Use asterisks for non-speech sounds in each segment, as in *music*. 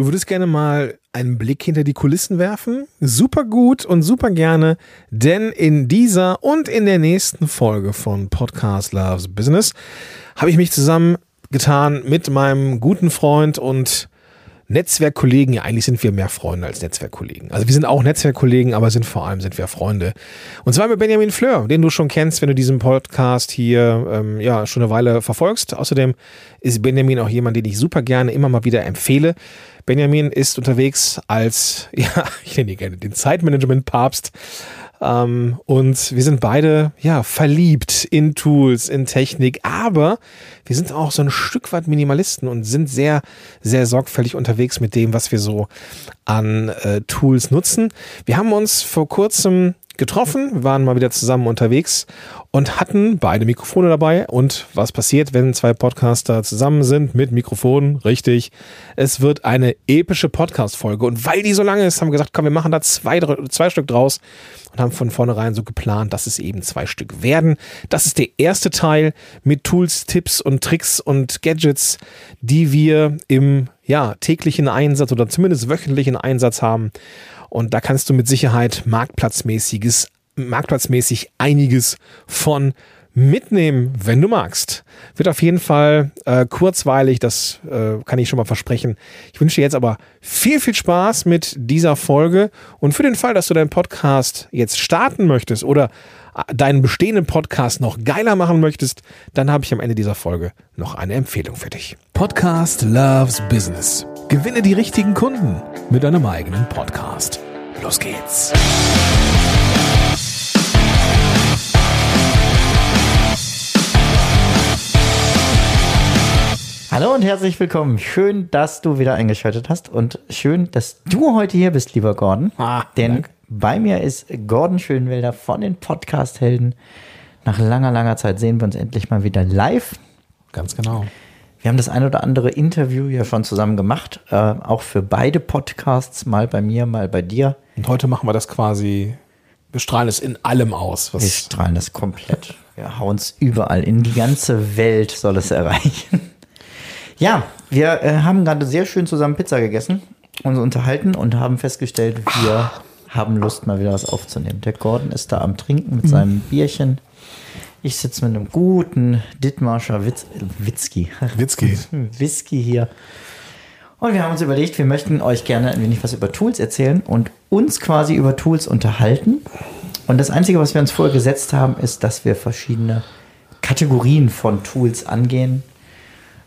Du würdest gerne mal einen Blick hinter die Kulissen werfen? Super gut und super gerne, denn in dieser und in der nächsten Folge von Podcast Loves Business habe ich mich zusammengetan mit meinem guten Freund und Netzwerkkollegen, ja eigentlich sind wir mehr Freunde als Netzwerkkollegen. Also wir sind auch Netzwerkkollegen, aber sind vor allem sind wir Freunde. Und zwar mit Benjamin Fleur, den du schon kennst, wenn du diesen Podcast hier ähm, ja schon eine Weile verfolgst. Außerdem ist Benjamin auch jemand, den ich super gerne immer mal wieder empfehle. Benjamin ist unterwegs als, *laughs* ja, ich nenne ihn gerne den Zeitmanagement-Papst. Ähm, und wir sind beide, ja, verliebt in Tools, in Technik, aber wir sind auch so ein Stück weit Minimalisten und sind sehr, sehr sorgfältig unterwegs mit dem, was wir so an äh, Tools nutzen. Wir haben uns vor kurzem getroffen, waren mal wieder zusammen unterwegs und hatten beide Mikrofone dabei. Und was passiert, wenn zwei Podcaster zusammen sind mit Mikrofonen? Richtig, es wird eine epische Podcast-Folge. Und weil die so lange ist, haben wir gesagt, komm, wir machen da zwei, zwei Stück draus und haben von vornherein so geplant, dass es eben zwei Stück werden. Das ist der erste Teil mit Tools, Tipps und Tricks und Gadgets, die wir im ja, täglichen Einsatz oder zumindest wöchentlichen Einsatz haben. Und da kannst du mit Sicherheit marktplatzmäßiges marktplatzmäßig einiges von mitnehmen, wenn du magst. Wird auf jeden Fall äh, kurzweilig, das äh, kann ich schon mal versprechen. Ich wünsche dir jetzt aber viel, viel Spaß mit dieser Folge und für den Fall, dass du deinen Podcast jetzt starten möchtest oder äh, deinen bestehenden Podcast noch geiler machen möchtest, dann habe ich am Ende dieser Folge noch eine Empfehlung für dich. Podcast Loves Business. Gewinne die richtigen Kunden mit deinem eigenen Podcast. Los geht's. Hallo und herzlich willkommen. Schön, dass du wieder eingeschaltet hast und schön, dass du heute hier bist, lieber Gordon. Ah, Denn Dank. bei mir ist Gordon Schönwälder von den Podcast-Helden. Nach langer, langer Zeit sehen wir uns endlich mal wieder live. Ganz genau. Wir haben das ein oder andere Interview ja schon zusammen gemacht, äh, auch für beide Podcasts, mal bei mir, mal bei dir. Und heute machen wir das quasi, wir strahlen es in allem aus. wir strahlen es komplett. Wir hauen es überall, in die ganze Welt soll es erreichen. Ja, wir äh, haben gerade sehr schön zusammen Pizza gegessen, uns unterhalten und haben festgestellt, wir haben Lust, mal wieder was aufzunehmen. Der Gordon ist da am Trinken mit seinem Bierchen. Ich sitze mit einem guten Dittmarscher Witz, Witzki. Witzki. *laughs* Whisky hier. Und wir haben uns überlegt, wir möchten euch gerne ein wenig was über Tools erzählen und uns quasi über Tools unterhalten. Und das Einzige, was wir uns vorher gesetzt haben, ist, dass wir verschiedene Kategorien von Tools angehen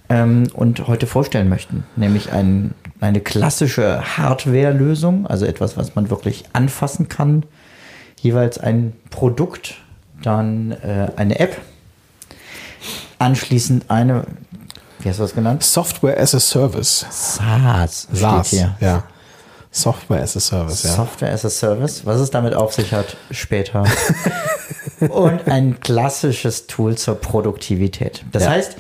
ähm, und heute vorstellen möchten. Nämlich ein, eine klassische Hardware-Lösung, also etwas, was man wirklich anfassen kann. Jeweils ein Produkt, dann äh, eine App, anschließend eine, wie hast du das genannt? Software as a Service. SaaS. SaaS, hier. ja. Software as a Service, ja. Software as a Service. Was es damit auf sich hat, später. *laughs* Und ein klassisches Tool zur Produktivität. Das ja. heißt,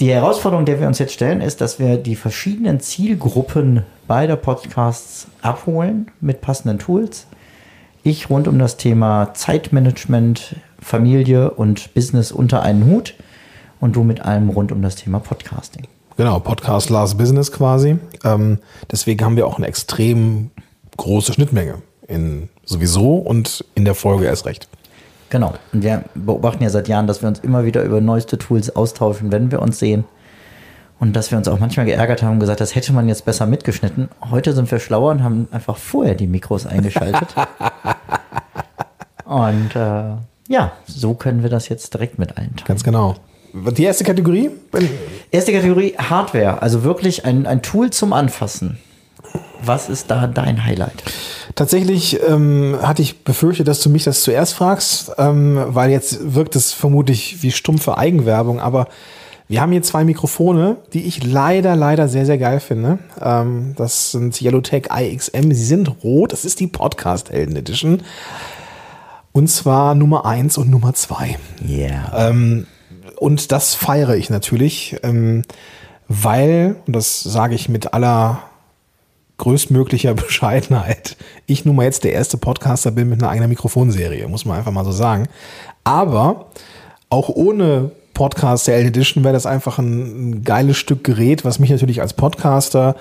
die Herausforderung, der wir uns jetzt stellen, ist, dass wir die verschiedenen Zielgruppen beider Podcasts abholen mit passenden Tools. Ich rund um das Thema Zeitmanagement, Familie und Business unter einen Hut und du mit allem rund um das Thema Podcasting. Genau, Podcast Last Business quasi. Ähm, deswegen haben wir auch eine extrem große Schnittmenge in sowieso und in der Folge erst recht. Genau. Und wir beobachten ja seit Jahren, dass wir uns immer wieder über neueste Tools austauschen, wenn wir uns sehen. Und dass wir uns auch manchmal geärgert haben und gesagt, das hätte man jetzt besser mitgeschnitten. Heute sind wir schlauer und haben einfach vorher die Mikros eingeschaltet. *laughs* und äh, ja, so können wir das jetzt direkt mit allen teilen. Ganz genau. Die erste Kategorie? Erste Kategorie Hardware, also wirklich ein, ein Tool zum Anfassen. Was ist da dein Highlight? Tatsächlich ähm, hatte ich befürchtet, dass du mich das zuerst fragst, ähm, weil jetzt wirkt es vermutlich wie stumpfe Eigenwerbung, aber wir haben hier zwei Mikrofone, die ich leider, leider sehr, sehr geil finde. Ähm, das sind Yellowtech IXM. Sie sind rot. Das ist die Podcast Helden Edition. Und zwar Nummer eins und Nummer zwei. Yeah. Ähm, und das feiere ich natürlich, ähm, weil, und das sage ich mit aller größtmöglicher *laughs* Bescheidenheit ich nun mal jetzt der erste Podcaster bin mit einer eigenen Mikrofonserie, muss man einfach mal so sagen. Aber auch ohne Podcast der Edition wäre das einfach ein, ein, geiles Stück Gerät, was mich natürlich als Podcaster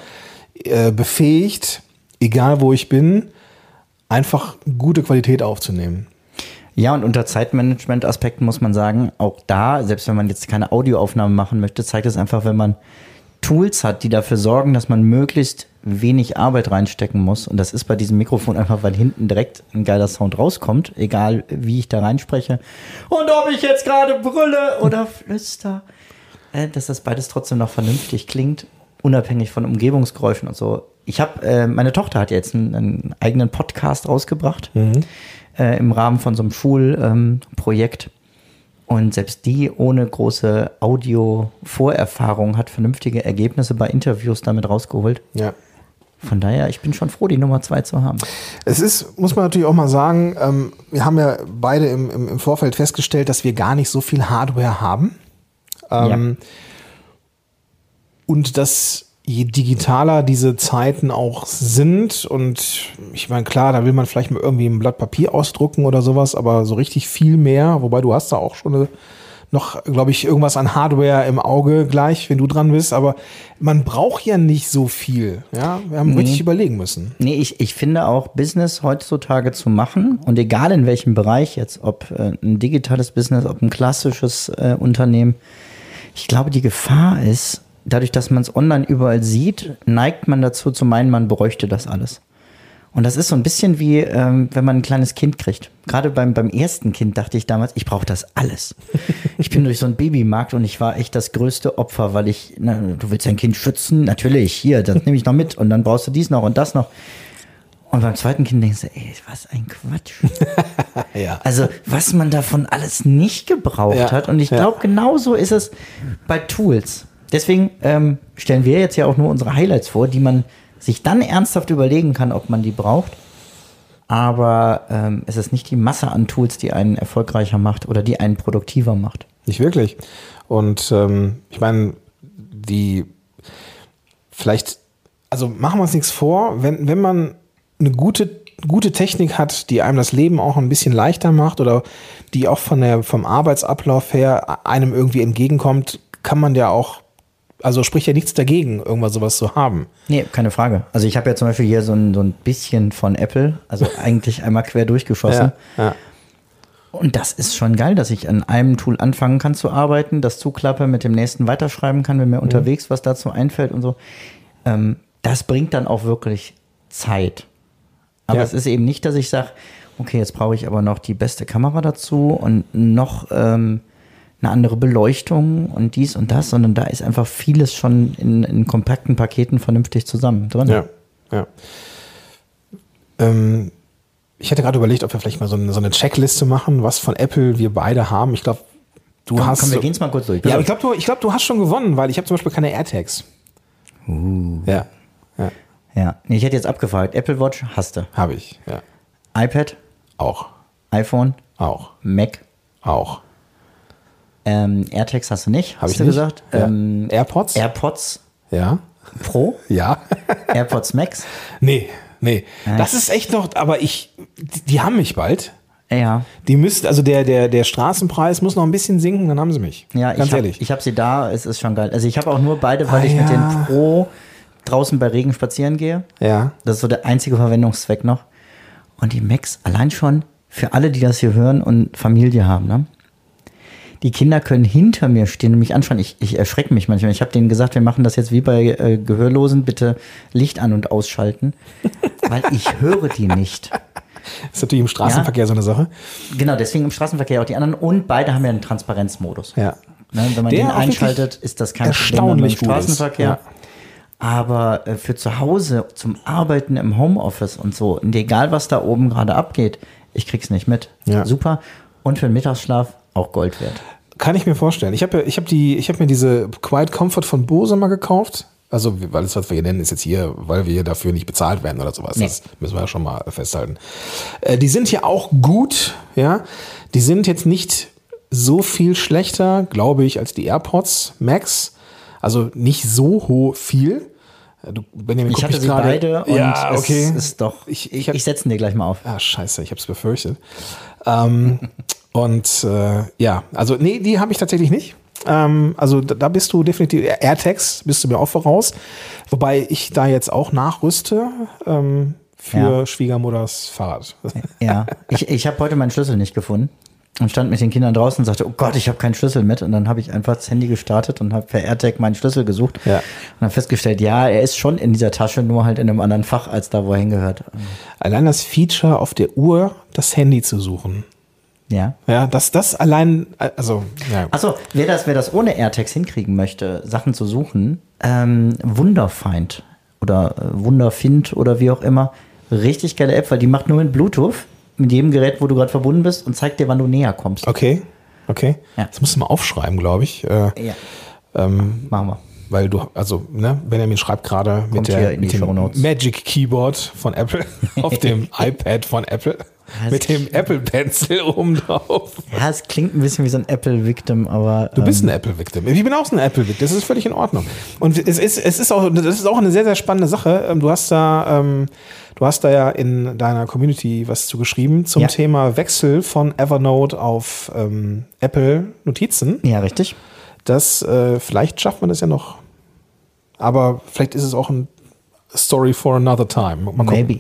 äh, befähigt, egal wo ich bin, einfach gute Qualität aufzunehmen. Ja, und unter Zeitmanagement-Aspekten muss man sagen, auch da, selbst wenn man jetzt keine Audioaufnahme machen möchte, zeigt es einfach, wenn man Tools hat, die dafür sorgen, dass man möglichst wenig Arbeit reinstecken muss. Und das ist bei diesem Mikrofon einfach, weil hinten direkt ein geiler Sound rauskommt, egal wie ich da reinspreche. Und ob ich jetzt gerade brülle oder flüster, äh, dass das beides trotzdem noch vernünftig klingt, unabhängig von Umgebungsgeräuschen und so. Ich habe, äh, meine Tochter hat jetzt einen, einen eigenen Podcast rausgebracht äh, im Rahmen von so einem Schulprojekt. und selbst die ohne große Audio-Vorerfahrung hat vernünftige Ergebnisse bei Interviews damit rausgeholt. Ja. Von daher, ich bin schon froh, die Nummer zwei zu haben. Es ist, muss man natürlich auch mal sagen, ähm, wir haben ja beide im, im, im Vorfeld festgestellt, dass wir gar nicht so viel Hardware haben. Ähm, Und dass je digitaler diese Zeiten auch sind und ich meine, klar, da will man vielleicht mal irgendwie ein Blatt Papier ausdrucken oder sowas, aber so richtig viel mehr, wobei du hast da auch schon eine, noch, glaube ich, irgendwas an Hardware im Auge gleich, wenn du dran bist, aber man braucht ja nicht so viel. Ja, wir haben richtig überlegen müssen. Nee, ich, ich finde auch, Business heutzutage zu machen und egal in welchem Bereich jetzt, ob äh, ein digitales Business, ob ein klassisches äh, Unternehmen, ich glaube, die Gefahr ist, dadurch, dass man es online überall sieht, neigt man dazu zu meinen, man bräuchte das alles. Und das ist so ein bisschen wie, ähm, wenn man ein kleines Kind kriegt. Gerade beim, beim ersten Kind dachte ich damals, ich brauche das alles. *laughs* Ich bin durch so einen Babymarkt und ich war echt das größte Opfer, weil ich, na, du willst dein Kind schützen? Natürlich, hier, das nehme ich noch mit und dann brauchst du dies noch und das noch. Und beim zweiten Kind denkst du, ey, was ein Quatsch. *laughs* Ja. Also, was man davon alles nicht gebraucht Ja, hat. Und ich ja. glaube, genauso ist es bei Tools. Deswegen ähm, stellen wir jetzt ja auch nur unsere Highlights vor, die man sich dann ernsthaft überlegen kann, ob man die braucht. Aber ähm, es ist nicht die Masse an Tools, die einen erfolgreicher macht oder die einen produktiver macht. Nicht wirklich. Und ähm, ich meine, die vielleicht, also machen wir uns nichts vor, wenn, wenn man eine gute, gute Technik hat, die einem das Leben auch ein bisschen leichter macht oder die auch von der, vom Arbeitsablauf her einem irgendwie entgegenkommt, kann man ja auch, also spricht ja nichts dagegen, irgendwas sowas zu haben. Nee, keine Frage. Also ich habe ja zum Beispiel hier so ein, so ein bisschen von Apple, also *laughs* eigentlich einmal quer durchgeschossen. ja. Und das ist schon geil, dass ich an einem Tool anfangen kann zu arbeiten, das zuklappe, mit dem nächsten weiterschreiben kann, wenn mir unterwegs was dazu einfällt und so. Ähm, das bringt dann auch wirklich Zeit. Aber Ja. es ist eben nicht, dass ich sage, okay, jetzt brauche ich aber noch die beste Kamera dazu und noch ähm, eine andere Beleuchtung und dies und das, sondern da ist einfach vieles schon in, in kompakten Paketen vernünftig zusammen drin. Ja, ja. Ähm, ich hätte gerade überlegt, ob wir vielleicht mal so eine, so eine Checkliste machen, was von Apple wir beide haben. Ich glaube, du Komm, hast. komm, wir gehen es mal kurz durch. Ja, aber ich glaube, du, ich glaub, du hast schon gewonnen, weil ich habe zum Beispiel keine AirTags. Uh. Ja, ja ja. Nee, ich hätte jetzt abgefragt. Apple Watch hast du. habe ich. Ja. iPad, Auch, iPhone, auch, Mac, auch. Ähm, AirTags hast du nicht, Habe hast ich du nicht. gesagt. Ja. Ähm, AirPods? AirPods ja, Pro, *laughs* ja. AirPods Max. nee, nee. Das ist echt noch, aber ich, die, die haben mich bald. Ja, Die müssten, also der, der, der Straßenpreis muss noch ein bisschen sinken, dann haben sie mich. ja, Ganz ich habe ehrlich. hab sie da, es ist schon geil. Also ich habe auch nur beide, weil Ah, ich mit ja. den Pro draußen bei Regen spazieren gehe. ja. Das ist so der einzige Verwendungszweck noch. Und die Macs, allein schon für alle, die das hier hören und Familie haben, ne? Die Kinder können hinter mir stehen und mich anschauen. Ich, ich erschrecke mich manchmal. Ich habe denen gesagt, wir machen das jetzt wie bei äh, Gehörlosen, bitte Licht an und ausschalten, *laughs* weil ich höre die nicht. Ist natürlich im Straßenverkehr so eine Sache. Genau, deswegen im Straßenverkehr auch die anderen und beide haben ja einen Transparenzmodus. Ja. Ne, wenn man Der den einschaltet, ist das kein Problem erstaunlich gut ist. Straßenverkehr. Ja. Aber äh, für zu Hause zum Arbeiten im Homeoffice und so, und egal was da oben gerade abgeht, ich krieg's nicht mit. Ja. Super. Und für den Mittagsschlaf auch Gold wert. Kann ich mir vorstellen. Ich habe ich hab die, ich habe mir diese Quiet Comfort von Bose mal gekauft. Also, weil das, was wir hier nennen, ist jetzt hier, weil wir dafür nicht bezahlt werden oder sowas. Nee. Das müssen wir ja schon mal festhalten. Äh, die sind hier auch gut, ja. Die sind jetzt nicht so viel schlechter, glaube ich, als die AirPods Max. Also nicht so viel. Äh, Du, Benjamin, Ich hatte sie gerade- beide und ja, okay. es ist doch. Ich- Ich, ich hab- setze dir gleich mal auf. Ah, scheiße, ich habe es befürchtet. ähm, *laughs* und äh, ja, also nee, die habe ich tatsächlich nicht. Ähm, also da, da bist du definitiv, AirTags bist du mir auch voraus. Wobei ich da jetzt auch nachrüste ähm, für Ja. Schwiegermutters Fahrrad. *laughs* Ja, ich, ich habe heute meinen Schlüssel nicht gefunden und stand mit den Kindern draußen und sagte, oh Gott, ich habe keinen Schlüssel mit. Und dann habe ich einfach das Handy gestartet und habe per AirTag meinen Schlüssel gesucht Ja. und habe festgestellt, ja, er ist schon in dieser Tasche, nur halt in einem anderen Fach als da, wo er hingehört. Allein das Feature auf der Uhr, das Handy zu suchen. Ja. Ja, das, das allein, also, ja. Achso, wer das, wer das ohne AirTags hinkriegen möchte, Sachen zu suchen, ähm, Wunderfind oder äh, Wunderfind oder wie auch immer, richtig geile App, weil die macht nur mit Bluetooth mit jedem Gerät, wo du gerade verbunden bist und zeigt dir, wann du näher kommst. Okay, okay. Ja. Das musst du mal aufschreiben, glaube ich. Äh, Ja, ähm, machen wir. weil du, also, ne, Benjamin schreibt gerade mit, der, mit dem. Magic Keyboard von Apple *laughs* auf dem iPad von Apple mit dem Apple Pencil *laughs* oben drauf. Ja, es klingt ein bisschen wie so ein Apple-Victim, aber. Du bist ähm, ein Apple-Victim. Ich bin auch so ein Apple-Victim. Das ist völlig in Ordnung. Und es ist, es ist auch, das ist auch eine sehr, sehr spannende Sache. Ähm, Du hast da, ähm, du hast da ja in deiner Community was zu geschrieben zum Ja. Thema Wechsel von Evernote auf ähm, Apple Notizen. Ja, richtig. Das, äh, vielleicht schafft man das ja noch. Aber vielleicht ist es auch ein Story for another time. Mal gucken. Maybe.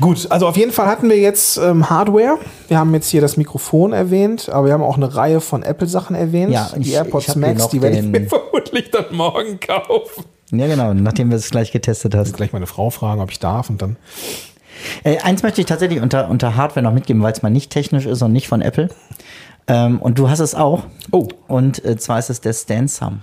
Gut, also auf jeden Fall hatten wir jetzt ähm, Hardware. Wir haben jetzt hier das Mikrofon erwähnt, aber wir haben auch eine Reihe von Apple-Sachen erwähnt. Ja, ich- die AirPods ich hab hier Max, die werde ich mir *laughs* vermutlich dann morgen kaufen. Ja, genau, nachdem wir es gleich getestet hast. Gleich meine Frau fragen, ob ich darf und dann. Äh, eins möchte ich tatsächlich unter, unter Hardware noch mitgeben, weil es mal nicht technisch ist und nicht von Apple. Ähm, und du hast es auch. Oh. Und äh, zwar ist es der Stansom.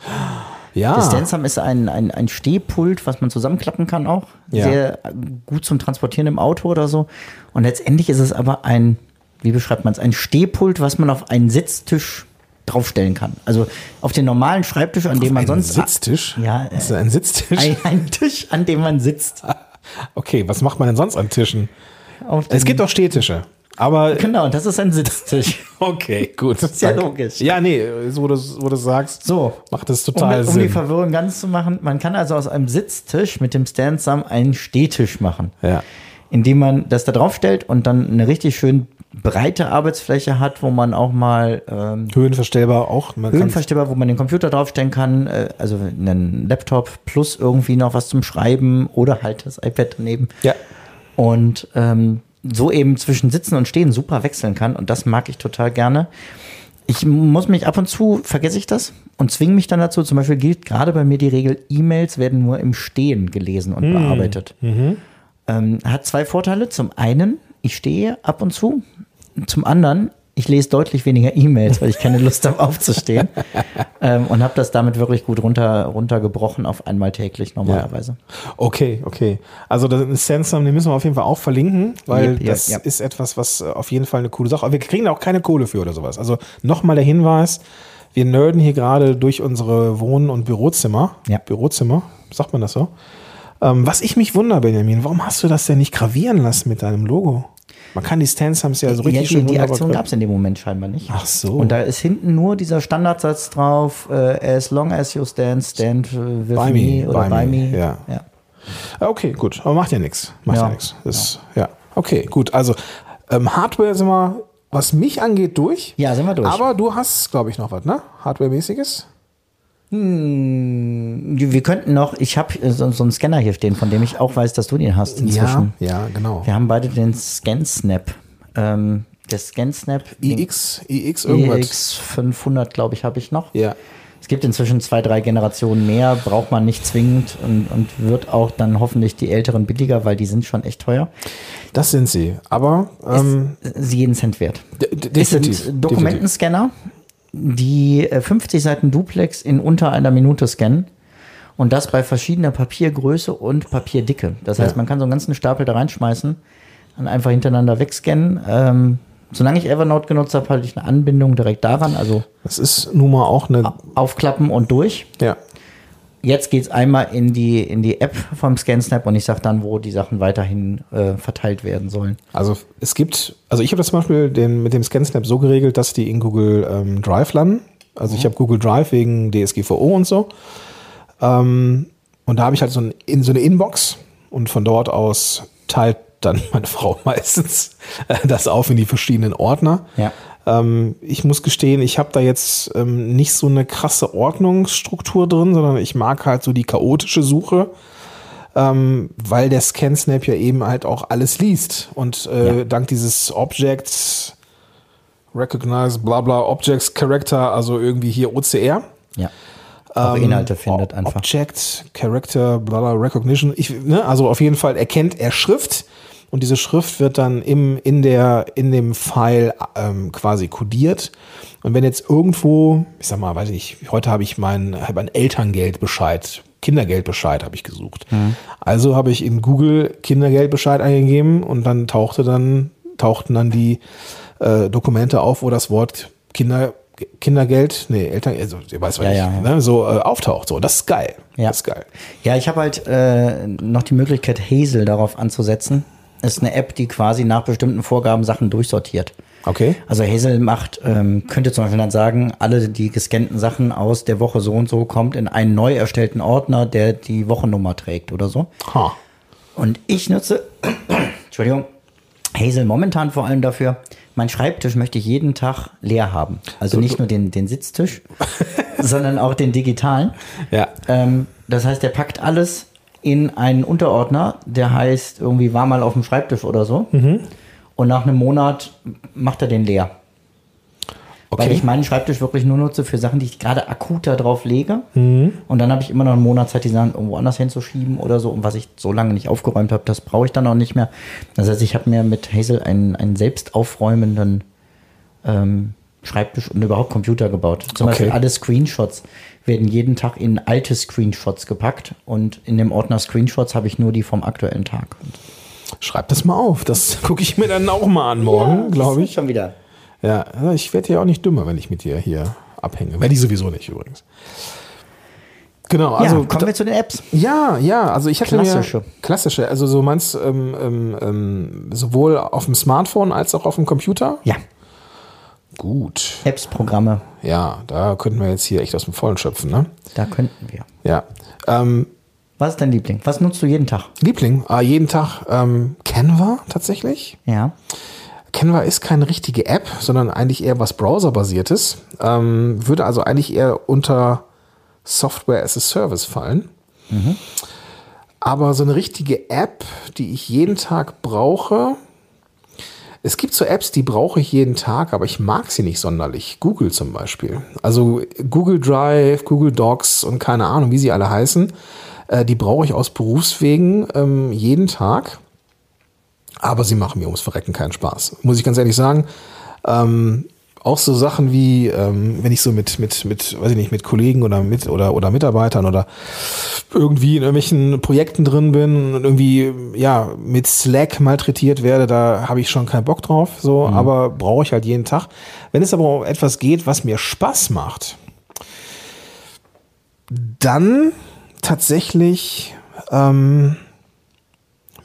Ja. Der Stansom ist ein, ein, ein Stehpult, was man zusammenklappen kann auch. Ja. Sehr äh, gut zum Transportieren im Auto oder so. Und letztendlich ist es aber ein, wie beschreibt man es, ein Stehpult, was man auf einen Sitztisch draufstellen kann. Also auf den normalen Schreibtisch, an dem man ein sonst. Sitztisch? Ja, Das ist ein Sitztisch? Ein, ein Tisch, an dem man sitzt. *laughs* Okay, was macht man denn sonst an Tischen? Auf Es gibt auch Stehtische. Aber Genau, und das ist ein Sitztisch. *laughs* okay, gut. Das ist ja logisch. Ja, nee, so wo du wo du sagst, So. macht das Um, total um die Sinn. Verwirrung ganz zu machen, man kann also aus einem Sitztisch mit dem Stand-Sam einen Stehtisch machen. Ja. Indem man das da drauf stellt und dann eine richtig schön breite Arbeitsfläche hat, wo man auch mal ähm, Höhenverstellbar auch. Man Höhenverstellbar, wo man den Computer draufstellen kann, äh, also einen Laptop plus irgendwie noch was zum Schreiben oder halt das iPad daneben. Ja. Und ähm, so eben zwischen Sitzen und Stehen super wechseln kann. Und das mag ich total gerne. Ich muss mich ab und zu, vergesse ich das und zwinge mich dann dazu. Zum Beispiel gilt gerade bei mir die Regel, E-Mails werden nur im Stehen gelesen und bearbeitet. Ähm, hat zwei Vorteile. Zum einen, ich stehe ab und zu. Zum anderen, ich lese deutlich weniger E-Mails, weil ich keine Lust habe aufzustehen. *laughs* ähm, und habe das damit wirklich gut runter, runtergebrochen auf einmal täglich normalerweise. Okay, okay. Also das ist Sandstorm, den müssen wir auf jeden Fall auch verlinken, weil Yep, das yep. ist etwas, was äh, auf jeden Fall eine coole Sache. Aber wir kriegen da auch keine Kohle für oder sowas. Also nochmal der Hinweis, wir nerden hier gerade durch unsere Wohn- und Bürozimmer. Ja. Bürozimmer, sagt man das so? Ähm, was ich mich wundere, Benjamin, warum hast du das denn nicht gravieren lassen mit deinem Logo? Man kann die Standsums ja so richtig ja, die, schön die Aktion gab es in dem Moment scheinbar nicht. Ach so. Und da ist hinten nur dieser Standardsatz drauf, äh, as long as you stand, stand äh, with By me, me, oder by by me, me. ja. ja. Ah, Okay, gut. Aber macht ja nichts. Macht ja, Ja. nichts. Ist, ja. Okay, gut. Also ähm, Hardware sind wir, was mich angeht, durch. Ja, sind wir durch. Aber du hast, glaube ich, noch was, ne? Hardware-mäßiges? Wir könnten noch, ich habe so, so einen Scanner hier stehen, von dem ich auch weiß, dass du den hast inzwischen. Ja, ja, genau. Wir haben beide den ScanSnap. Ähm, der ScanSnap iX, iX, irgendwas. EX 500, glaube ich, habe ich noch. Ja. Es gibt inzwischen zwei, drei Generationen mehr, braucht man nicht zwingend und, und wird auch dann hoffentlich die älteren billiger, weil die sind schon echt teuer. Das sind sie. Aber ähm, Ist sie jeden Cent wert. de- de- Es definitiv. sind Dokumentenscanner, die äh, 50 Seiten Duplex in unter einer Minute scannen. Und das bei verschiedener Papiergröße und Papierdicke. Das heißt, Ja. man kann so einen ganzen Stapel da reinschmeißen und einfach hintereinander wegscannen. Ähm, solange ich Evernote genutzt habe, hatte ich eine Anbindung direkt daran. Also Das ist nun mal auch eine. aufklappen und durch. Ja. Jetzt geht's einmal in die, in die App vom ScanSnap und ich sage dann, wo die Sachen weiterhin äh, verteilt werden sollen. Also es gibt, also ich habe das zum Beispiel den, mit dem ScanSnap so geregelt, dass die in Google ähm, Drive landen. Also ich habe Google Drive wegen DSGVO und so. Ähm, und da habe ich halt so, ein, in, so eine Inbox und von dort aus teilt dann *laughs* meine Frau meistens äh, das auf in die verschiedenen Ordner. Ja. Ähm, ich muss gestehen, ich habe da jetzt ähm, nicht so eine krasse Ordnungsstruktur drin, sondern ich mag halt so die chaotische Suche, ähm, weil der ScanSnap ja eben halt auch alles liest. Und äh, Ja. dank dieses Objects, Recognize, bla bla, Objects Character, also irgendwie hier OCR. Ja. Auch Ähm, Inhalte findet einfach. Object, Character, bla bla, Recognition. Ich, ne, also auf jeden Fall erkennt er Schrift und diese Schrift wird dann im, in, der, in dem File ähm, quasi kodiert. Und wenn jetzt irgendwo, ich sag mal, weiß ich nicht, heute habe ich meinen hab einen Elterngeldbescheid, Kindergeldbescheid habe ich gesucht. Also habe ich in Google Kindergeldbescheid eingegeben und dann tauchte dann, tauchten dann die äh, Dokumente auf, wo das Wort Kinder, Kindergeld, nee, Eltern, also ihr weißt was Ja, ich, ja. Ne, so äh, auftaucht. So, das ist geil. Ja. Das ist geil. Ja, ich habe halt äh, noch die Möglichkeit, Hazel darauf anzusetzen. Ist eine App, die quasi nach bestimmten Vorgaben Sachen durchsortiert. Okay. Also Hazel macht, ähm, könnte zum Beispiel dann sagen, alle die gescannten Sachen aus der Woche so und so kommt in einen neu erstellten Ordner, der die Wochennummer trägt oder so. Ha. Und ich nutze, *coughs* Entschuldigung, Hazel momentan vor allem dafür, mein Schreibtisch möchte ich jeden Tag leer haben. Also nicht nur den, den Sitztisch, *laughs* sondern auch den digitalen. Ja. Ähm, das heißt, er packt alles in einen Unterordner, der heißt irgendwie war mal auf dem Schreibtisch oder so. Mhm. Und nach einem Monat macht er den leer. Weil Okay. ich meinen Schreibtisch wirklich nur nutze für Sachen, die ich gerade akut da drauf lege. Mhm. Und dann habe ich immer noch einen Monat Zeit, die Sachen irgendwo anders hinzuschieben oder so. Und was ich so lange nicht aufgeräumt habe, das brauche ich dann auch nicht mehr. Das heißt, ich habe mir mit Hazel einen, einen selbst aufräumenden ähm, Schreibtisch und überhaupt Computer gebaut. Zum Okay. Beispiel alle Screenshots werden jeden Tag in alte Screenshots gepackt. Und in dem Ordner Screenshots habe ich nur die vom aktuellen Tag. Schreib das mal auf. Das *laughs* gucke ich mir dann auch mal an morgen, glaube ich. Schon wieder. Ja, ja, ich werde ja auch nicht dümmer, wenn ich mit dir hier abhänge. Werde ich sowieso nicht übrigens. Genau, also ja, kommen wir zu den Apps. Ja, ja, also ich hatte Klassische. mir klassische, also so meinst ähm, ähm, sowohl auf dem Smartphone als auch auf dem Computer. Ja, Gut, Apps, Programme, ja, da könnten wir jetzt hier echt aus dem Vollen schöpfen, ne? da könnten wir. Ja, ähm, Was ist dein Liebling? Was nutzt du jeden Tag? Liebling, ah, jeden Tag ähm, Canva tatsächlich. Ja. Canva ist keine richtige App, sondern eigentlich eher was browserbasiertes. Ähm, würde also eigentlich eher unter Software as a Service fallen. Aber so eine richtige App, die ich jeden Tag brauche. Es gibt so Apps, die brauche ich jeden Tag, aber ich mag sie nicht sonderlich. Google zum Beispiel. Also Google Drive, Google Docs und keine Ahnung, wie sie alle heißen. Äh, die brauche ich aus Berufswegen ähm, jeden Tag. Aber sie machen mir ums Verrecken keinen Spaß. Muss ich ganz ehrlich sagen. Ähm, auch so Sachen wie, ähm, wenn ich so mit, mit, mit, weiß ich nicht, mit Kollegen oder mit oder, oder Mitarbeitern oder irgendwie in irgendwelchen Projekten drin bin und irgendwie, ja, mit Slack malträtiert werde, da habe ich schon keinen Bock drauf, so, aber brauche ich halt jeden Tag. Wenn es aber um etwas geht, was mir Spaß macht, dann tatsächlich ähm,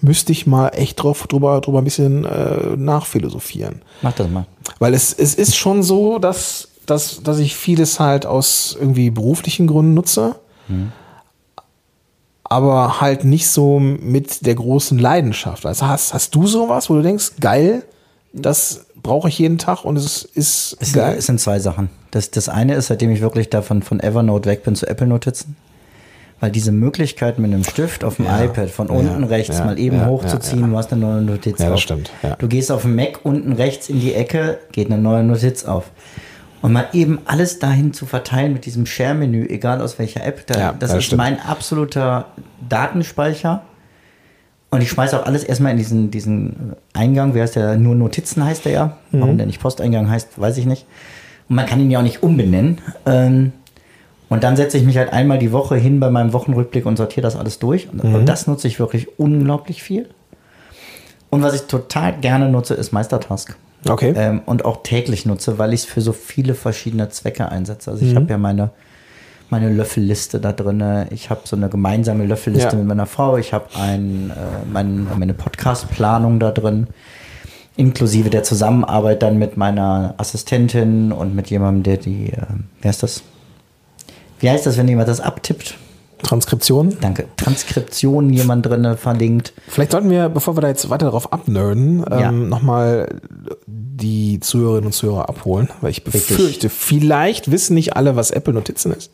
müsste ich mal echt drauf, drüber, drüber ein bisschen äh, nachphilosophieren. Mach das mal. Weil es, es ist schon so, dass, dass, dass ich vieles halt aus irgendwie beruflichen Gründen nutze, aber halt nicht so mit der großen Leidenschaft. Also hast, hast du sowas, wo du denkst, geil, das brauche ich jeden Tag und es ist Es, geil? es sind zwei Sachen. Das, das eine ist, seitdem ich wirklich davon von Evernote weg bin zu Apple Notizen. Weil diese Möglichkeit mit einem Stift auf dem Ja. iPad von unten Ja. rechts Ja. mal eben hochzuziehen, du hast eine neue Notiz Ja, das auf. stimmt. Du gehst auf dem Mac unten rechts in die Ecke, geht eine neue Notiz auf. Und mal eben alles dahin zu verteilen mit diesem Share-Menü, egal aus welcher App, da, das das ist stimmt. mein absoluter Datenspeicher. Und ich schmeiße auch alles erstmal in diesen, diesen Eingang, wie heißt der? Nur Notizen heißt der ja. Mhm. Warum der nicht Posteingang heißt, weiß ich nicht. Und man kann ihn ja auch nicht umbenennen. Ähm, und dann setze ich mich halt einmal die Woche hin bei meinem Wochenrückblick und sortiere das alles durch. Und, Mhm. und das nutze ich wirklich unglaublich viel. Und was ich total gerne nutze, ist Meistertask. Okay. Ähm, und auch täglich nutze, weil ich es für so viele verschiedene Zwecke einsetze. Also ich Mhm. habe ja meine, meine Löffelliste da drin. Ich habe so eine gemeinsame Löffelliste Ja. mit meiner Frau. Ich habe ein, äh, mein, meine Podcast-Planung da drin. Inklusive der Zusammenarbeit dann mit meiner Assistentin und mit jemandem, der die, äh, wie heißt das? Wie heißt das, wenn jemand das abtippt? Transkription. Danke. Transkription jemand drin verlinkt. Vielleicht sollten wir, bevor wir da jetzt weiter darauf abnerden, Ja. ähm, nochmal die Zuhörerinnen und Zuhörer abholen, weil ich befürchte, vielleicht wissen nicht alle, was Apple Notizen ist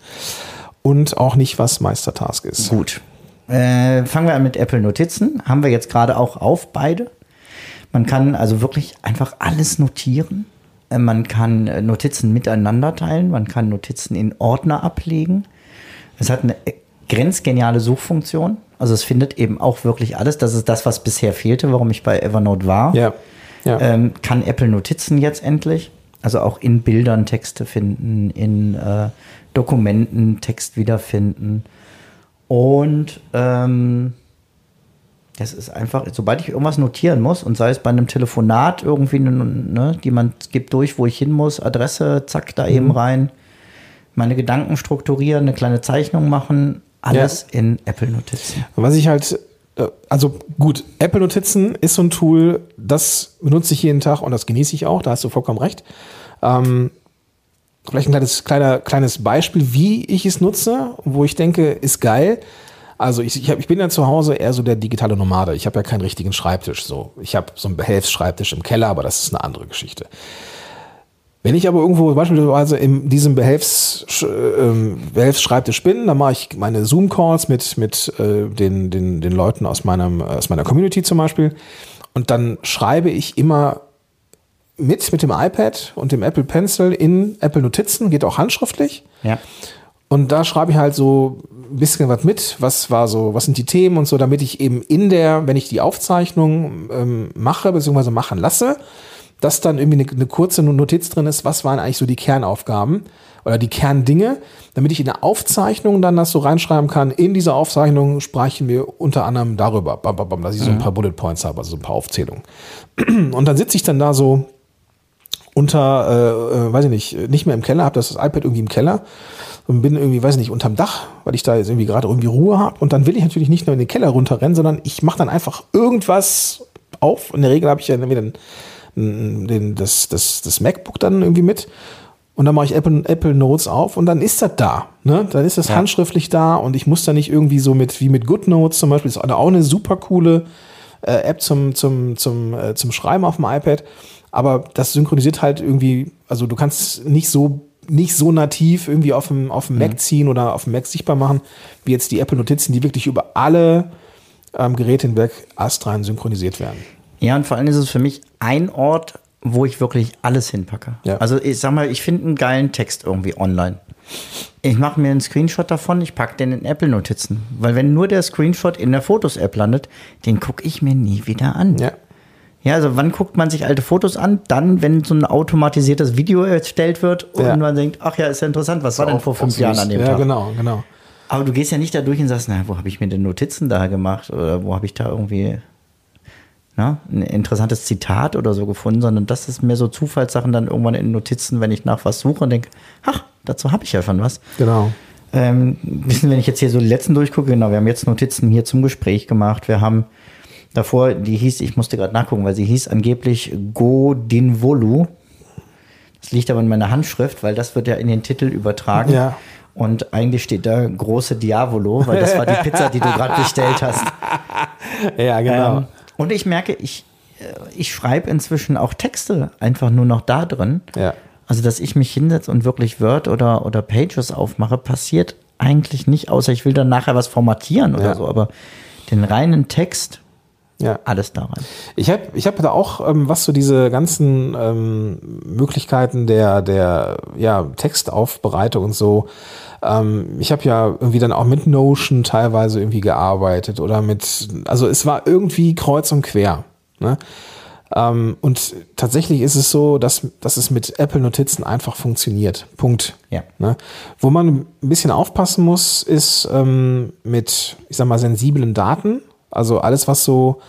und auch nicht, was Meistertask ist. Gut. Äh, fangen wir an mit Apple Notizen. Haben wir jetzt gerade auch auf beide. Man kann also wirklich einfach alles notieren. Äh, Man kann äh, Notizen miteinander teilen. Man kann Notizen in Ordner ablegen. Es hat eine äh, grenzgeniale Suchfunktion. Also es findet eben auch wirklich alles. Das ist das, was bisher fehlte, warum ich bei Evernote war. Ja. ja. Ähm, kann Apple Notizen jetzt endlich. Also auch in Bildern Texte finden, in äh, Dokumenten Text wiederfinden. Und ähm, das ist einfach, sobald ich irgendwas notieren muss, und sei es bei einem Telefonat irgendwie, ne, ne, jemand gibt durch, wo ich hin muss, Adresse, zack, da eben rein, meine Gedanken strukturieren, eine kleine Zeichnung machen, alles in Apple Notizen. Was ich halt, äh, also gut, Apple Notizen ist so ein Tool, das benutze ich jeden Tag und das genieße ich auch, da hast du vollkommen recht. Ähm, vielleicht ein kleines, kleiner, kleines Beispiel, wie ich es nutze, wo ich denke, ist geil. Also ich, ich, hab, ich bin ja zu Hause eher so der digitale Nomade. Ich habe ja keinen richtigen Schreibtisch. So. Ich habe so einen Behelfsschreibtisch im Keller, aber das ist eine andere Geschichte. Wenn ich aber irgendwo beispielsweise in diesem Behelfs, ähm, Behelfsschreibtisch bin, dann mache ich meine Zoom-Calls mit, mit äh, den, den, den Leuten aus, meinem, aus meiner Community zum Beispiel. Und dann schreibe ich immer mit, mit dem iPad und dem Apple Pencil in Apple Notizen, geht auch handschriftlich. Ja. Und da schreibe ich halt so ein bisschen was mit, was war so, was sind die Themen und so, damit ich eben in der, wenn ich die Aufzeichnung ähm, mache, beziehungsweise machen lasse, dass dann irgendwie eine, eine kurze Notiz drin ist, was waren eigentlich so die Kernaufgaben oder die Kerndinge, damit ich in der Aufzeichnung dann das so reinschreiben kann. In dieser Aufzeichnung sprechen wir unter anderem darüber, bam, bam, bam, dass ich so ein paar Bullet Points habe, also so ein paar Aufzählungen. *clears throat* Und dann sitze ich dann da so unter, äh, äh, weiß ich nicht, nicht mehr im Keller, habe das iPad irgendwie im Keller und bin irgendwie, weiß ich nicht, unterm Dach, weil ich da jetzt irgendwie gerade irgendwie Ruhe habe. Und dann will ich natürlich nicht nur in den Keller runterrennen, sondern ich mache dann einfach irgendwas auf. In der Regel habe ich ja entweder den, den, das, das, das MacBook dann irgendwie mit. Und dann mache ich Apple, Apple Notes auf und dann ist das da. Ne? Dann ist das Ja. handschriftlich da und ich muss da nicht irgendwie so mit, wie mit GoodNotes zum Beispiel, ist auch eine super coole äh, App zum, zum, zum, äh, zum Schreiben auf dem iPad. Aber das synchronisiert halt irgendwie, also du kannst nicht so nicht so nativ irgendwie auf dem, auf dem Mac ziehen oder auf dem Mac sichtbar machen, wie jetzt die Apple Notizen, die wirklich über alle ähm, Geräte hinweg astrein synchronisiert werden. Ja, und vor allem ist es für mich ein Ort, wo ich wirklich alles hinpacke. Ja. Also ich sag mal, ich finde einen geilen Text irgendwie online. Ich mache mir einen Screenshot davon, ich packe den in Apple Notizen. Weil wenn nur der Screenshot in der Fotos-App landet, den gucke ich mir nie wieder an. Ja. Ja, also wann guckt man sich alte Fotos an? Dann, wenn so ein automatisiertes Video erstellt wird und Ja. man denkt, ach ja, ist ja interessant, was war denn vor fünf Jahren an dem ja, Tag? genau, genau. Aber du gehst ja nicht da durch und sagst, na, wo habe ich mir denn Notizen da gemacht? Oder wo habe ich da irgendwie na, ein interessantes Zitat oder so gefunden, sondern das ist mehr so Zufallssachen dann irgendwann in Notizen, wenn ich nach was suche und denke, ach, dazu habe ich ja schon was. Genau. Ähm, wissen, wenn ich jetzt hier so die letzten durchgucke, genau, wir haben jetzt Notizen hier zum Gespräch gemacht. Wir haben davor, die hieß, ich musste gerade nachgucken, weil sie hieß angeblich Godinvolu. Das liegt aber in meiner Handschrift, weil das wird ja in den Titel übertragen. Ja. Und eigentlich steht da große Diavolo, weil das war die *laughs* Pizza, die du gerade bestellt hast. Ja, genau. Ähm, und ich merke, ich, äh, ich schreibe inzwischen auch Texte einfach nur noch da drin. Ja. Also, dass ich mich hinsetze und wirklich Word oder, oder Pages aufmache, passiert eigentlich nicht, außer ich will dann nachher was formatieren oder Ja. so. Aber den reinen Text, ja. alles da rein. Ich habe ich hab da auch, ähm, was so diese ganzen ähm, Möglichkeiten der, der ja, Textaufbereitung und so, ähm, ich habe ja irgendwie dann auch mit Notion teilweise irgendwie gearbeitet oder mit, also es war irgendwie kreuz und quer. Ne? Ähm, und tatsächlich ist es so, dass, dass es mit Apple Notizen einfach funktioniert. Punkt. Ja. Ne? Wo man ein bisschen aufpassen muss, ist ähm, mit, ich sag mal, sensiblen Daten. Also alles, was so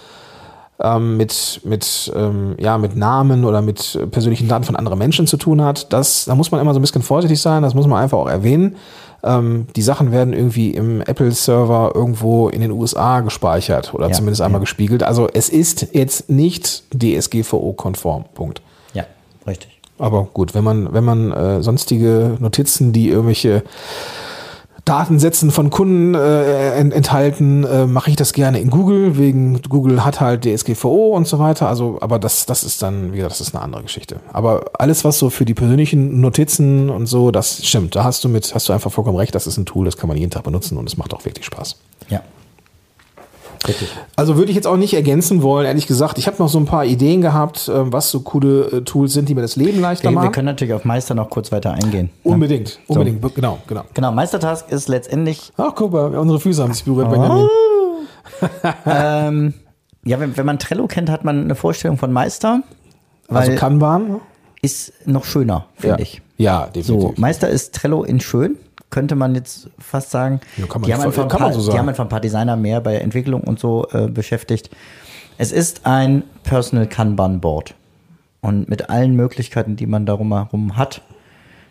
ähm, mit, mit, ähm, ja, mit Namen oder mit persönlichen Daten von anderen Menschen zu tun hat, das, da muss man immer so ein bisschen vorsichtig sein, das muss man einfach auch erwähnen. Ähm, die Sachen werden irgendwie im Apple-Server irgendwo in den USA gespeichert oder Ja, zumindest einmal ja. gespiegelt. Also es ist jetzt nicht DSGVO-konform. Punkt. Ja, richtig. Aber gut, wenn man, wenn man äh, sonstige Notizen, die irgendwelche Datensätzen von Kunden äh, enthalten, äh, mache ich das gerne in Google, wegen Google hat halt DSGVO und so weiter. Also, aber das, das ist dann, wie gesagt, das ist eine andere Geschichte. Aber alles, was so für die persönlichen Notizen und so, das stimmt. Da hast du mit, hast du einfach vollkommen recht, das ist ein Tool, das kann man jeden Tag benutzen und es macht auch wirklich Spaß. Ja. Richtig. Also würde ich jetzt auch nicht ergänzen wollen, ehrlich gesagt. Ich habe noch so ein paar Ideen gehabt, äh, was so coole äh, Tools sind, die mir das Leben leichter machen. wir können natürlich auf Meister noch kurz weiter eingehen. unbedingt, unbedingt, genau, genau. Genau, Meistertask ist letztendlich, Ach, guck mal, unsere Füße haben sich berührt. Ah. Benjamin. *laughs* ähm, ja, wenn, wenn man Trello kennt, hat man eine Vorstellung von Meister. Also Kanban. ist noch schöner, finde Ja. ich. Ja, So, definitiv. Meister ist Trello in schön, könnte man jetzt fast sagen. Ja, kann man die, haben einfach kann man so die sagen. haben einfach ein paar Designer mehr bei Entwicklung und so äh, beschäftigt. Es ist ein Personal Kanban Board und mit allen Möglichkeiten, die man darum herum hat.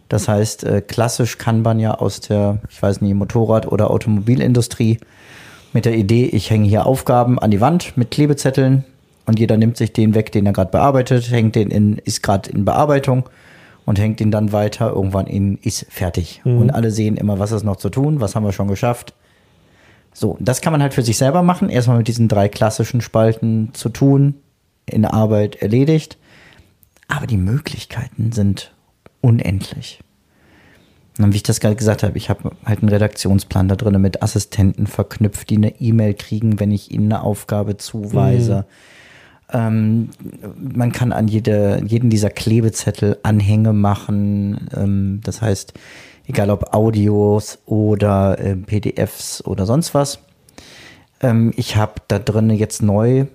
Das heißt, äh, klassisch Kanban ja aus der, ich weiß nicht, Motorrad- oder Automobilindustrie mit der Idee, ich hänge hier Aufgaben an die Wand mit Klebezetteln und jeder nimmt sich den weg, den er gerade bearbeitet, hängt den in, ist gerade in Bearbeitung und hängt ihn dann weiter irgendwann in, ist fertig. Und alle sehen immer, was ist noch zu tun, was haben wir schon geschafft. So, das kann man halt für sich selber machen. Erstmal mit diesen drei klassischen Spalten zu tun, in Arbeit erledigt. Aber die Möglichkeiten sind unendlich. Und wie ich das gerade gesagt habe, ich habe halt einen Redaktionsplan da drin mit Assistenten verknüpft, die eine E-Mail kriegen, wenn ich ihnen eine Aufgabe zuweise. Ähm, man kann an jede, jeden dieser Klebezettel Anhänge machen. Ähm, das heißt, egal ob Audios oder äh, PDFs oder sonst was. Ähm, ich habe da drin jetzt neu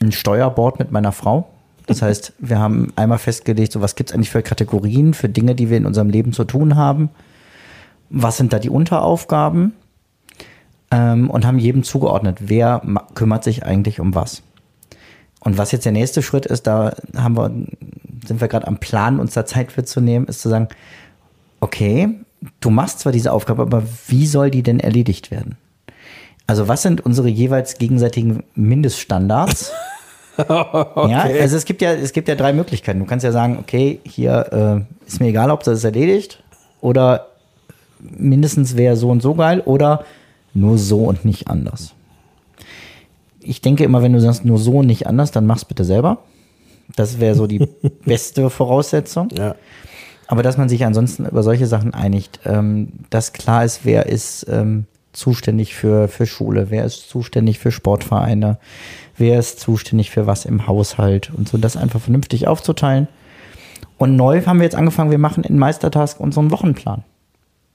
ein Steuerboard mit meiner Frau. Das heißt, wir haben einmal festgelegt, so was gibt es eigentlich für Kategorien, für Dinge, die wir in unserem Leben zu tun haben. Was sind da die Unteraufgaben? Ähm, und haben jedem zugeordnet, wer kümmert sich eigentlich um was. Und was jetzt der nächste Schritt ist, da haben wir, sind wir gerade am Plan, uns da Zeit für zu nehmen, ist zu sagen, okay, du machst zwar diese Aufgabe, aber wie soll die denn erledigt werden? Also was sind unsere jeweils gegenseitigen Mindeststandards? *laughs* Ja, also es gibt ja, es gibt ja drei Möglichkeiten. Du kannst ja sagen, okay, hier äh, ist mir egal, ob das ist erledigt oder mindestens wäre so und so geil oder nur so und nicht anders. Ich denke immer, wenn du sagst nur so und nicht anders, dann mach's bitte selber. Das wäre so die *laughs* beste Voraussetzung. Ja. Aber dass man sich ansonsten über solche Sachen einigt, ähm, dass klar ist, wer ist ähm, zuständig für, für Schule, wer ist zuständig für Sportvereine, wer ist zuständig für was im Haushalt und so, das einfach vernünftig aufzuteilen. Und neu haben wir jetzt angefangen, wir machen in Meistertask unseren Wochenplan.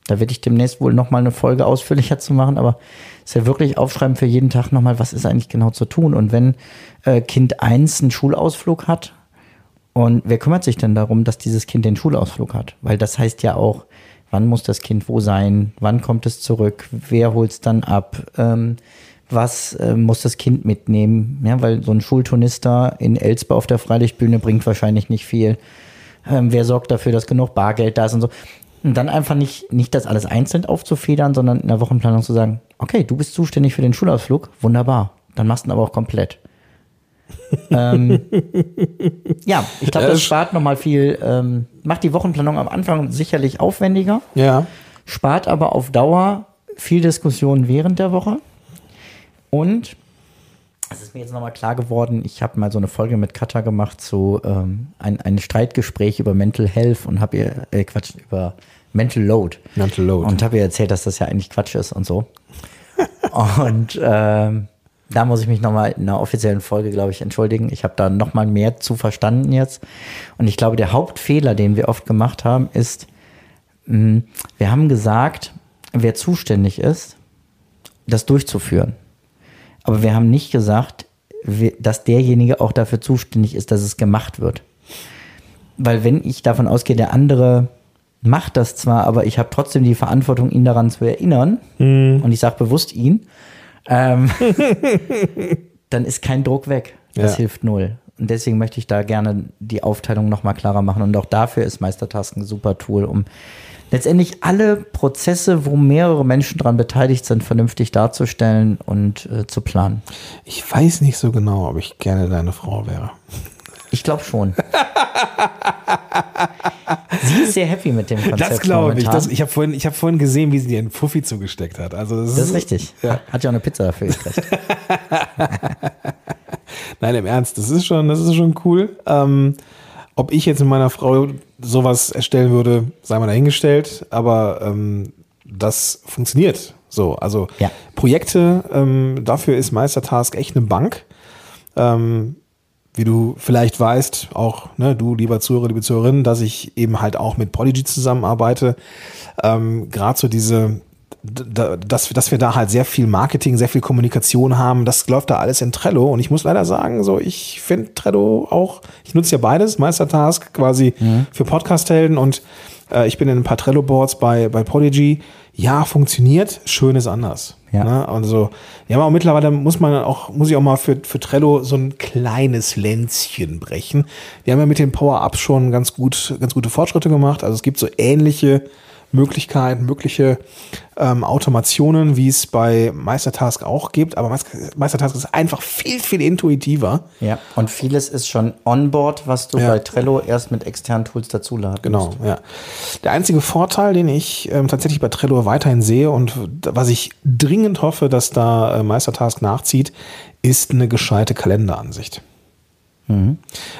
Da werde ich demnächst wohl nochmal eine Folge ausführlicher zu machen, aber es ist ja wirklich aufschreiben für jeden Tag nochmal, was ist eigentlich genau zu tun. Und wenn äh, Kind 1 einen Schulausflug hat, und wer kümmert sich denn darum, dass dieses Kind den Schulausflug hat? Weil das heißt ja auch, wann muss das Kind wo sein? Wann kommt es zurück? Wer holt es dann ab? Ähm, was äh, muss das Kind mitnehmen? Ja, weil so ein Schulturnister in Elspe auf der Freilichtbühne bringt wahrscheinlich nicht viel. Ähm, wer sorgt dafür, dass genug Bargeld da ist und so? Und dann einfach nicht, nicht das alles einzeln aufzufedern, sondern in der Wochenplanung zu sagen, okay, du bist zuständig für den Schulausflug, wunderbar. Dann machst du ihn aber auch komplett. *laughs* ähm, ja, ich glaube, das- spart nochmal viel, ähm, macht die Wochenplanung am Anfang sicherlich aufwendiger, Ja. spart aber auf Dauer viel Diskussion während der Woche. Und es ist mir jetzt nochmal klar geworden, ich habe mal so eine Folge mit Katha gemacht zu ähm, ein, ein Streitgespräch über Mental Health und habe ihr, äh, Quatsch, über Mental Load. Mental Load. Und habe ihr erzählt, dass das ja eigentlich Quatsch ist und so. *laughs* und ähm, da muss ich mich nochmal in einer offiziellen Folge, glaube ich, entschuldigen. Ich habe da nochmal mehr zu verstanden jetzt. Und ich glaube, der Hauptfehler, den wir oft gemacht haben, ist, mh, wir haben gesagt, wer zuständig ist, das durchzuführen. Aber wir haben nicht gesagt, dass derjenige auch dafür zuständig ist, dass es gemacht wird. Weil wenn ich davon ausgehe, der andere macht das zwar, aber ich habe trotzdem die Verantwortung, ihn daran zu erinnern, und ich sage bewusst ihn, ähm, *laughs* dann ist kein Druck weg. Das Ja. hilft null. Und deswegen möchte ich da gerne die Aufteilung nochmal klarer machen. Und auch dafür ist Meistertask ein super Tool, um letztendlich alle Prozesse, wo mehrere Menschen daran beteiligt sind, vernünftig darzustellen und äh, zu planen. Ich weiß nicht so genau, ob ich gerne deine Frau wäre. Ich glaube schon. *laughs* Sie ist sehr happy mit dem Konzept. Das glaube ich. Das, ich habe vorhin, ich hab vorhin gesehen, wie sie dir einen Fuffi zugesteckt hat. Also das, Das ist richtig. Ja. Hat ja auch eine Pizza dafür gekriegt. *laughs* *laughs* Nein, im Ernst, das ist schon, das ist schon cool. Ähm, ob ich jetzt mit meiner Frau sowas erstellen würde, sei mal dahingestellt, aber ähm, das funktioniert so. Also Ja. Projekte, ähm, dafür ist Meistertask echt eine Bank. Ähm, wie du vielleicht weißt, auch ne, du, lieber Zuhörer, liebe Zuhörerin, dass ich eben halt auch mit Podigy zusammenarbeite. Ähm, Gerade so diese, dass, wir- dass wir da halt sehr viel Marketing, sehr viel Kommunikation haben, das läuft da alles in Trello. Und ich muss leider sagen, so ich finde Trello auch, ich nutze ja beides, Meistertask quasi für Podcast-Helden und äh, ich bin in ein paar Trello-Boards bei, bei Podigy. Ja, funktioniert, schön ist anders. Ja. Ne? Also, ja, aber mittlerweile muss man auch, muss ich auch mal für, für Trello so ein kleines Länzchen brechen. Wir haben ja mit den Power-Ups schon ganz gut, ganz gute Fortschritte gemacht. Also es gibt so ähnliche Möglichkeiten, mögliche ähm, Automationen, wie es bei Meistertask auch gibt. Aber Meis- Meistertask ist einfach viel, viel intuitiver. ja. Und vieles ist schon onboard, was du Ja. bei Trello erst mit externen Tools dazuladen Genau, musst. ja. Der einzige Vorteil, den ich ähm, tatsächlich bei Trello weiterhin sehe und was ich dringend hoffe, dass da äh, Meistertask nachzieht, ist eine gescheite Kalenderansicht.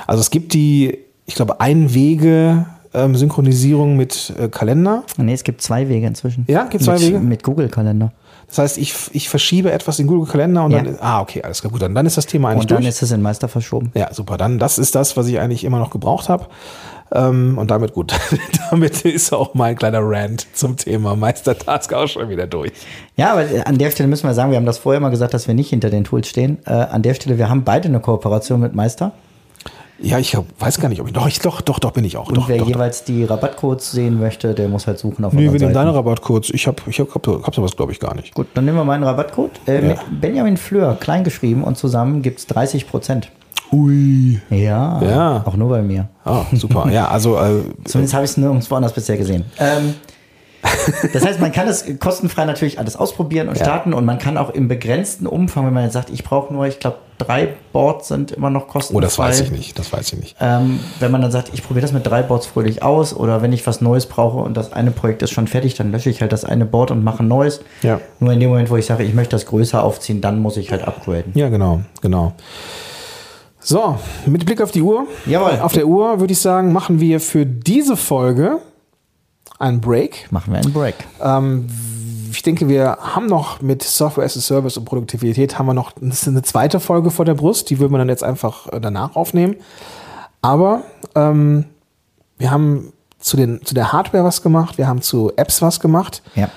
Also es gibt die, ich glaube, Einwege ähm, Synchronisierung mit äh, Kalender. Nee, es gibt zwei Wege inzwischen. Ja, gibt zwei mit, Wege? Mit Google-Kalender. Das heißt, ich, ich verschiebe etwas in Google Kalender und Ja. dann, ah, okay, alles klar, gut, dann, dann ist das Thema eigentlich Und dann durch. ist es in Meister verschoben. Ja, super. Dann, das ist das, was ich eigentlich immer noch gebraucht habe. Ähm, und damit gut. *laughs* damit ist auch mein kleiner Rant zum Thema Meistertask auch schon wieder durch. Ja, aber an der Stelle müssen wir sagen, wir haben das vorher mal gesagt, dass wir nicht hinter den Tools stehen. Äh, an der Stelle, wir haben beide eine Kooperation mit Meister. Ja, ich hab- weiß gar nicht, ob ich doch, ich, doch, doch, doch bin ich auch. Und doch, wer doch, doch. jeweils die Rabattcodes sehen möchte, der muss halt suchen auf Nee, wir nehmen deine Rabattcodes. Ich habe ich hab, hab, hab sowas, glaube ich, gar nicht. Gut, dann nehmen wir meinen Rabattcode. Äh, Ja. Benjamin Fleur, klein geschrieben und zusammen gibt es 30 Prozent. Ui. Ja, Ja. auch nur bei mir. Ah, super. ja, also äh, Zumindest habe ich es nirgendwo anders bisher gesehen. Ähm, *laughs* das heißt, man kann es kostenfrei natürlich alles ausprobieren und Ja. starten und man kann auch im begrenzten Umfang, wenn man jetzt sagt, ich brauche nur, ich glaube, drei Boards sind immer noch kostenfrei. oh, das weiß ich nicht. Das weiß ich nicht. Ähm, wenn man dann sagt, ich probiere das mit drei Boards fröhlich aus oder wenn ich was Neues brauche und das eine Projekt ist schon fertig, dann lösche ich halt das eine Board und mache ein neues. Ja. Nur in dem Moment, wo ich sage, ich möchte das größer aufziehen, dann muss ich halt upgraden. Ja, genau, genau. So, mit Blick auf die Uhr. Jawohl. Auf der Uhr würde ich sagen, machen wir für diese Folge einen Break. Machen wir einen Break. Ähm, ich denke, wir haben noch mit Software as a Service und Produktivität haben wir noch eine zweite Folge vor der Brust. Die würden wir dann jetzt einfach äh, danach aufnehmen. Aber ähm, wir haben zu, den, zu der Hardware was gemacht, wir haben zu Apps was gemacht. Ja.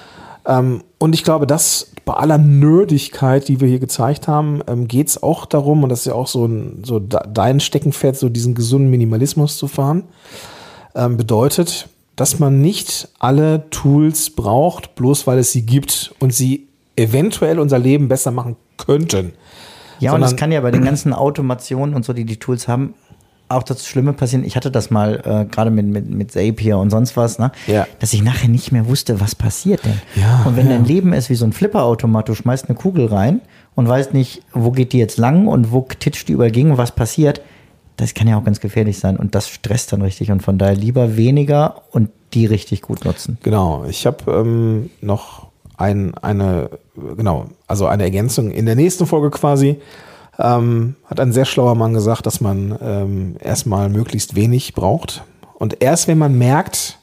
Ähm, und ich glaube, dass bei aller Nerdigkeit, die wir hier gezeigt haben, ähm, geht es auch darum, und das ist ja auch so, ein, so de- dein Steckenpferd, so diesen gesunden Minimalismus zu fahren, ähm, bedeutet, dass man nicht alle Tools braucht, bloß weil es sie gibt und sie eventuell unser Leben besser machen könnten. Ja, und es Sondern- kann ja bei den ganzen Automationen und so, die die Tools haben, auch das Schlimme passieren. Ich hatte das mal äh, gerade mit, mit, mit Zapier und sonst was, ne? Ja. dass ich nachher nicht mehr wusste, was passiert denn. Ja, und wenn ja. dein Leben ist wie so ein Flipperautomat, du schmeißt eine Kugel rein und weißt nicht, wo geht die jetzt lang und wo titscht die über gegen und was passiert, das kann ja auch ganz gefährlich sein und das stresst dann richtig und von daher lieber weniger und die richtig gut nutzen. Genau, ich habe ähm, noch ein, eine, genau, also eine Ergänzung in der nächsten Folge quasi. Ähm, hat ein sehr schlauer Mann gesagt, dass man ähm, erstmal möglichst wenig braucht. Und erst wenn man merkt,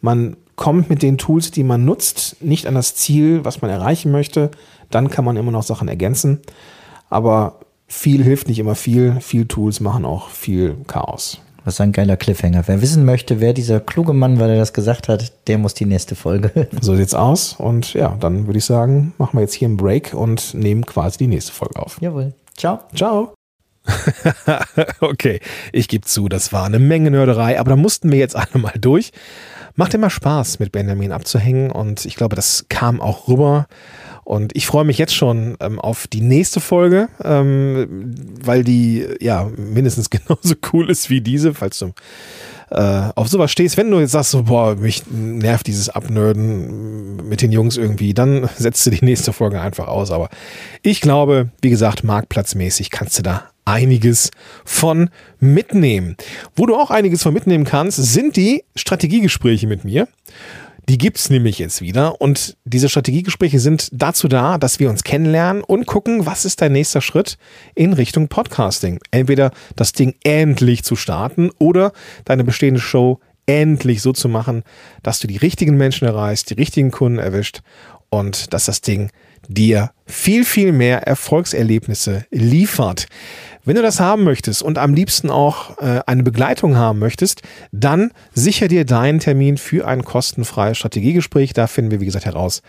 man kommt mit den Tools, die man nutzt, nicht an das Ziel, was man erreichen möchte, dann kann man immer noch Sachen ergänzen. Aber viel hilft nicht immer viel. Viel Tools machen auch viel Chaos. Was ein geiler Cliffhanger. Wer wissen möchte, wer dieser kluge Mann, weil er das gesagt hat, der muss die nächste Folge hören. So sieht's aus. Und ja, dann würde ich sagen, machen wir jetzt hier einen Break und nehmen quasi die nächste Folge auf. Jawohl. Ciao. Ciao. *laughs* okay, ich gebe zu, das war eine Menge Nörderei, aber da mussten wir jetzt alle mal durch. Macht immer Spaß, mit Benjamin abzuhängen und ich glaube, das kam auch rüber. Und ich freue mich jetzt schon ähm, auf die nächste Folge, ähm, weil die ja mindestens *laughs* genauso cool ist wie diese, falls du äh, auf sowas stehst, wenn du jetzt sagst, so, boah, mich nervt dieses Abnörden mit den Jungs irgendwie, dann setzt du die nächste Folge einfach aus. Aber ich glaube, wie gesagt, marktplatzmäßig kannst du da einiges von mitnehmen. Wo du auch einiges von mitnehmen kannst, sind die Strategiegespräche mit mir. Die gibt's nämlich jetzt wieder und diese Strategiegespräche sind dazu da, dass wir uns kennenlernen und gucken, was ist dein nächster Schritt in Richtung Podcasting. Entweder das Ding endlich zu starten oder deine bestehende Show endlich so zu machen, dass du die richtigen Menschen erreichst, die richtigen Kunden erwischt und dass das Ding dir viel, viel mehr Erfolgserlebnisse liefert. Wenn du das haben möchtest und am liebsten auch äh, eine Begleitung haben möchtest, dann sicher dir deinen Termin für ein kostenfreies Strategiegespräch. Da finden wir, wie gesagt, heraus,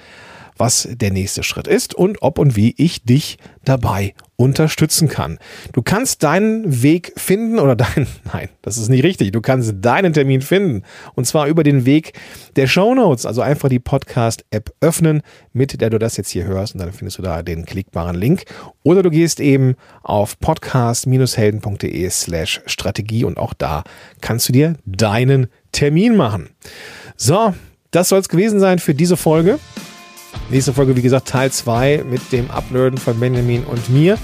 was der nächste Schritt ist und ob und wie ich dich dabei unterstützen kann. Du kannst deinen Weg finden oder dein, *laughs* nein, das ist nicht richtig. Du kannst deinen Termin finden und zwar über den Weg der Show Notes. Also einfach die Podcast-App öffnen, mit der du das jetzt hier hörst und dann findest du da den klickbaren Link. Oder du gehst eben auf podcast-helden.de slash Strategie und auch da kannst du dir deinen Termin machen. So, das soll es gewesen sein für diese Folge. Nächste Folge, wie gesagt, Teil 2 mit dem Uploaden von Benjamin und mir.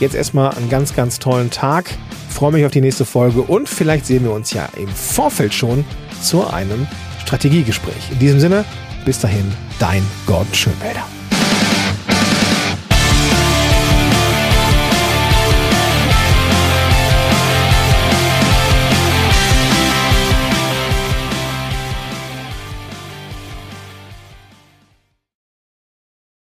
Jetzt erstmal einen ganz, ganz tollen Tag. freue mich auf die nächste Folge und vielleicht sehen wir uns ja im Vorfeld schon zu einem Strategiegespräch. In diesem Sinne, bis dahin, dein Gordon Schönwälder.